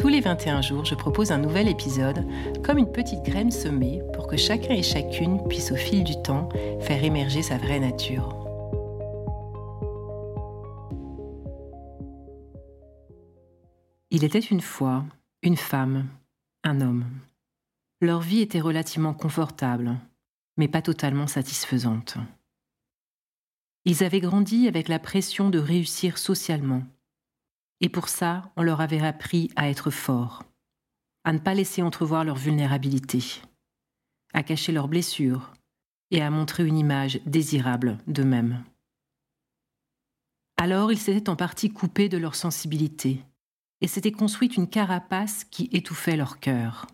Tous les 21 jours, je propose un nouvel épisode, comme une petite graine semée pour que chacun et chacune puisse au fil du temps faire émerger sa vraie nature. Il était une fois une femme, un homme. Leur vie était relativement confortable, mais pas totalement satisfaisante. Ils avaient grandi avec la pression de réussir socialement, et pour ça, on leur avait appris à être forts, à ne pas laisser entrevoir leur vulnérabilité, à cacher leurs blessures et à montrer une image désirable d'eux-mêmes. Alors ils s'étaient en partie coupés de leur sensibilité et s'étaient construite une carapace qui étouffait leur cœur.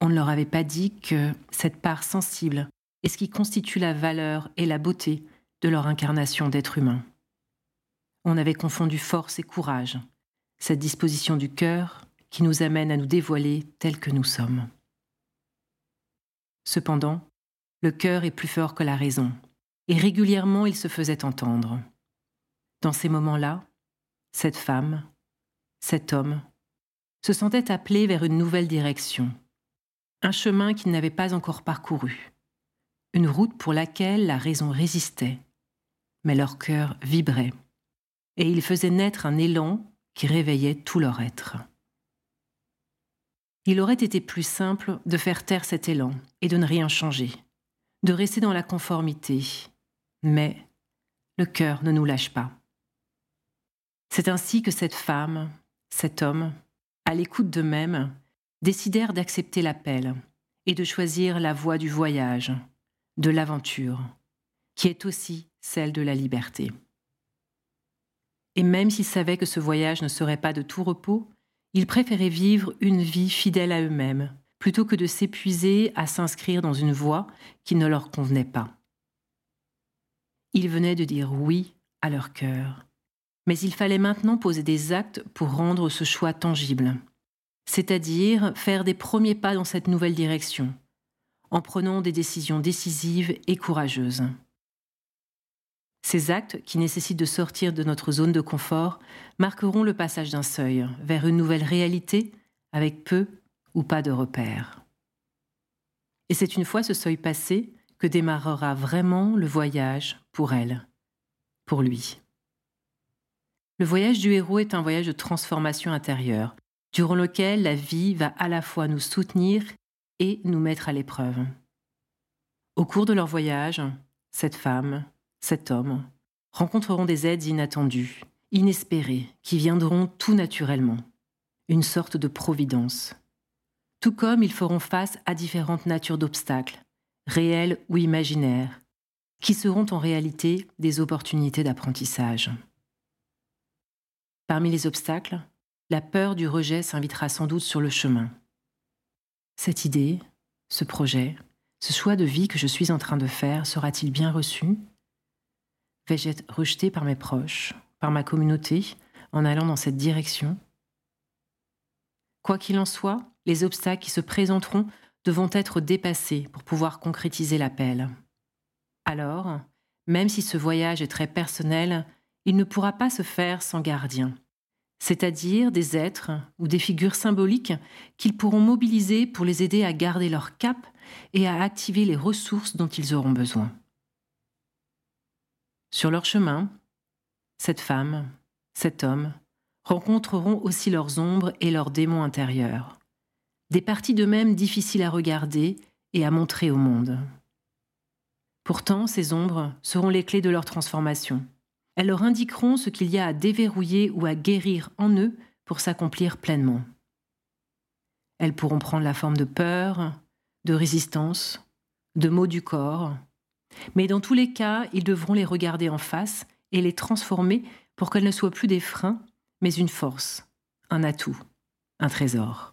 On ne leur avait pas dit que cette part sensible est ce qui constitue la valeur et la beauté de leur incarnation d'être humain on avait confondu force et courage, cette disposition du cœur qui nous amène à nous dévoiler tels que nous sommes. Cependant, le cœur est plus fort que la raison, et régulièrement il se faisait entendre. Dans ces moments-là, cette femme, cet homme, se sentait appelés vers une nouvelle direction, un chemin qu'ils n'avaient pas encore parcouru, une route pour laquelle la raison résistait, mais leur cœur vibrait et il faisait naître un élan qui réveillait tout leur être. Il aurait été plus simple de faire taire cet élan et de ne rien changer, de rester dans la conformité, mais le cœur ne nous lâche pas. C'est ainsi que cette femme, cet homme, à l'écoute d'eux-mêmes, décidèrent d'accepter l'appel et de choisir la voie du voyage, de l'aventure, qui est aussi celle de la liberté. Et même s'ils savaient que ce voyage ne serait pas de tout repos, ils préféraient vivre une vie fidèle à eux-mêmes, plutôt que de s'épuiser à s'inscrire dans une voie qui ne leur convenait pas. Ils venaient de dire oui à leur cœur, mais il fallait maintenant poser des actes pour rendre ce choix tangible, c'est-à-dire faire des premiers pas dans cette nouvelle direction, en prenant des décisions décisives et courageuses. Ces actes, qui nécessitent de sortir de notre zone de confort, marqueront le passage d'un seuil vers une nouvelle réalité avec peu ou pas de repères. Et c'est une fois ce seuil passé que démarrera vraiment le voyage pour elle, pour lui. Le voyage du héros est un voyage de transformation intérieure, durant lequel la vie va à la fois nous soutenir et nous mettre à l'épreuve. Au cours de leur voyage, cette femme, cet homme, rencontreront des aides inattendues, inespérées, qui viendront tout naturellement, une sorte de providence. Tout comme ils feront face à différentes natures d'obstacles, réels ou imaginaires, qui seront en réalité des opportunités d'apprentissage. Parmi les obstacles, la peur du rejet s'invitera sans doute sur le chemin. Cette idée, ce projet, ce choix de vie que je suis en train de faire sera-t-il bien reçu? Vais-je être rejeté par mes proches, par ma communauté, en allant dans cette direction? Quoi qu'il en soit, les obstacles qui se présenteront devront être dépassés pour pouvoir concrétiser l'appel. Alors, même si ce voyage est très personnel, il ne pourra pas se faire sans gardien, c'est-à-dire des êtres ou des figures symboliques qu'ils pourront mobiliser pour les aider à garder leur cap et à activer les ressources dont ils auront besoin. Sur leur chemin, cette femme, cet homme, rencontreront aussi leurs ombres et leurs démons intérieurs, des parties d'eux-mêmes difficiles à regarder et à montrer au monde. Pourtant, ces ombres seront les clés de leur transformation. Elles leur indiqueront ce qu'il y a à déverrouiller ou à guérir en eux pour s'accomplir pleinement. Elles pourront prendre la forme de peur, de résistance, de maux du corps, mais dans tous les cas, ils devront les regarder en face et les transformer pour qu'elles ne soient plus des freins, mais une force, un atout, un trésor.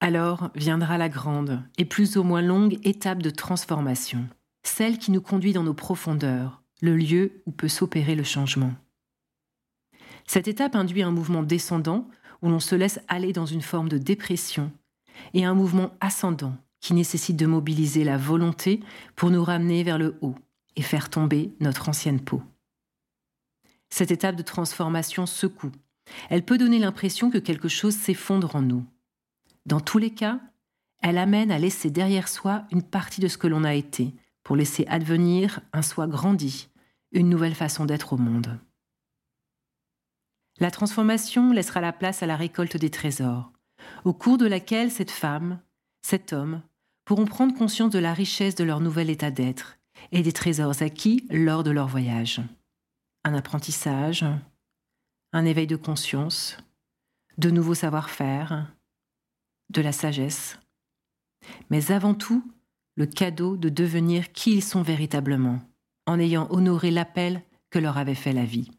Alors viendra la grande et plus ou moins longue étape de transformation, celle qui nous conduit dans nos profondeurs, le lieu où peut s'opérer le changement. Cette étape induit un mouvement descendant où l'on se laisse aller dans une forme de dépression et un mouvement ascendant qui nécessite de mobiliser la volonté pour nous ramener vers le haut et faire tomber notre ancienne peau. Cette étape de transformation secoue. Elle peut donner l'impression que quelque chose s'effondre en nous. Dans tous les cas, elle amène à laisser derrière soi une partie de ce que l'on a été, pour laisser advenir un soi grandi, une nouvelle façon d'être au monde. La transformation laissera la place à la récolte des trésors, au cours de laquelle cette femme, cet homme, pourront prendre conscience de la richesse de leur nouvel état d'être et des trésors acquis lors de leur voyage. Un apprentissage, un éveil de conscience, de nouveaux savoir-faire, de la sagesse, mais avant tout le cadeau de devenir qui ils sont véritablement, en ayant honoré l'appel que leur avait fait la vie.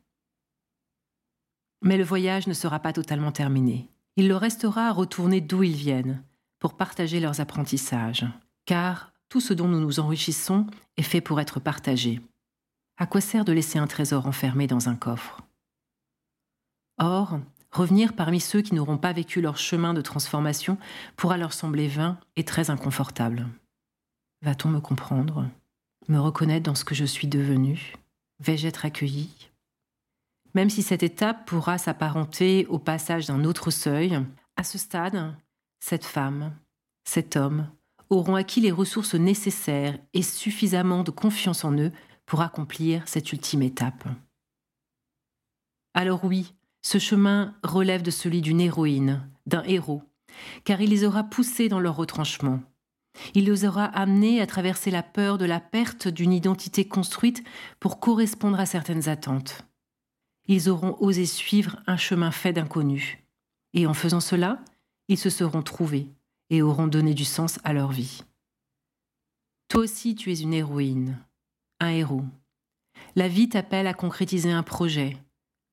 Mais le voyage ne sera pas totalement terminé. Il leur restera à retourner d'où ils viennent, pour partager leurs apprentissages, car tout ce dont nous nous enrichissons est fait pour être partagé. À quoi sert de laisser un trésor enfermé dans un coffre? Or, revenir parmi ceux qui n'auront pas vécu leur chemin de transformation pourra leur sembler vain et très inconfortable. Va-t-on me comprendre? Me reconnaître dans ce que je suis devenu? Vais-je être accueilli? Même si cette étape pourra s'apparenter au passage d'un autre seuil, à ce stade, cette femme, cet homme auront acquis les ressources nécessaires et suffisamment de confiance en eux pour accomplir cette ultime étape. Alors oui, ce chemin relève de celui d'une héroïne, d'un héros, car il les aura poussés dans leur retranchement. Il les aura amenés à traverser la peur de la perte d'une identité construite pour correspondre à certaines attentes. Ils auront osé suivre un chemin fait d'inconnus. Et en faisant cela, ils se seront trouvés et auront donné du sens à leur vie. Toi aussi, tu es une héroïne, un héros. La vie t'appelle à concrétiser un projet,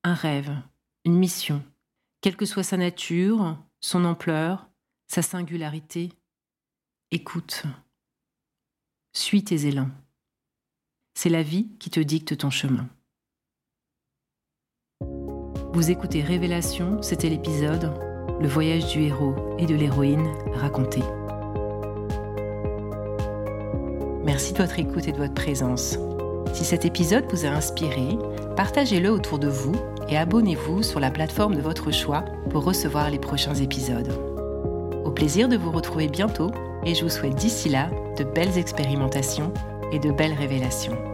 un rêve, une mission, quelle que soit sa nature, son ampleur, sa singularité. Écoute. Suis tes élans. C'est la vie qui te dicte ton chemin. Vous écoutez Révélation, c'était l'épisode le voyage du héros et de l'héroïne raconté. Merci de votre écoute et de votre présence. Si cet épisode vous a inspiré, partagez-le autour de vous et abonnez-vous sur la plateforme de votre choix pour recevoir les prochains épisodes. Au plaisir de vous retrouver bientôt et je vous souhaite d'ici là de belles expérimentations et de belles révélations.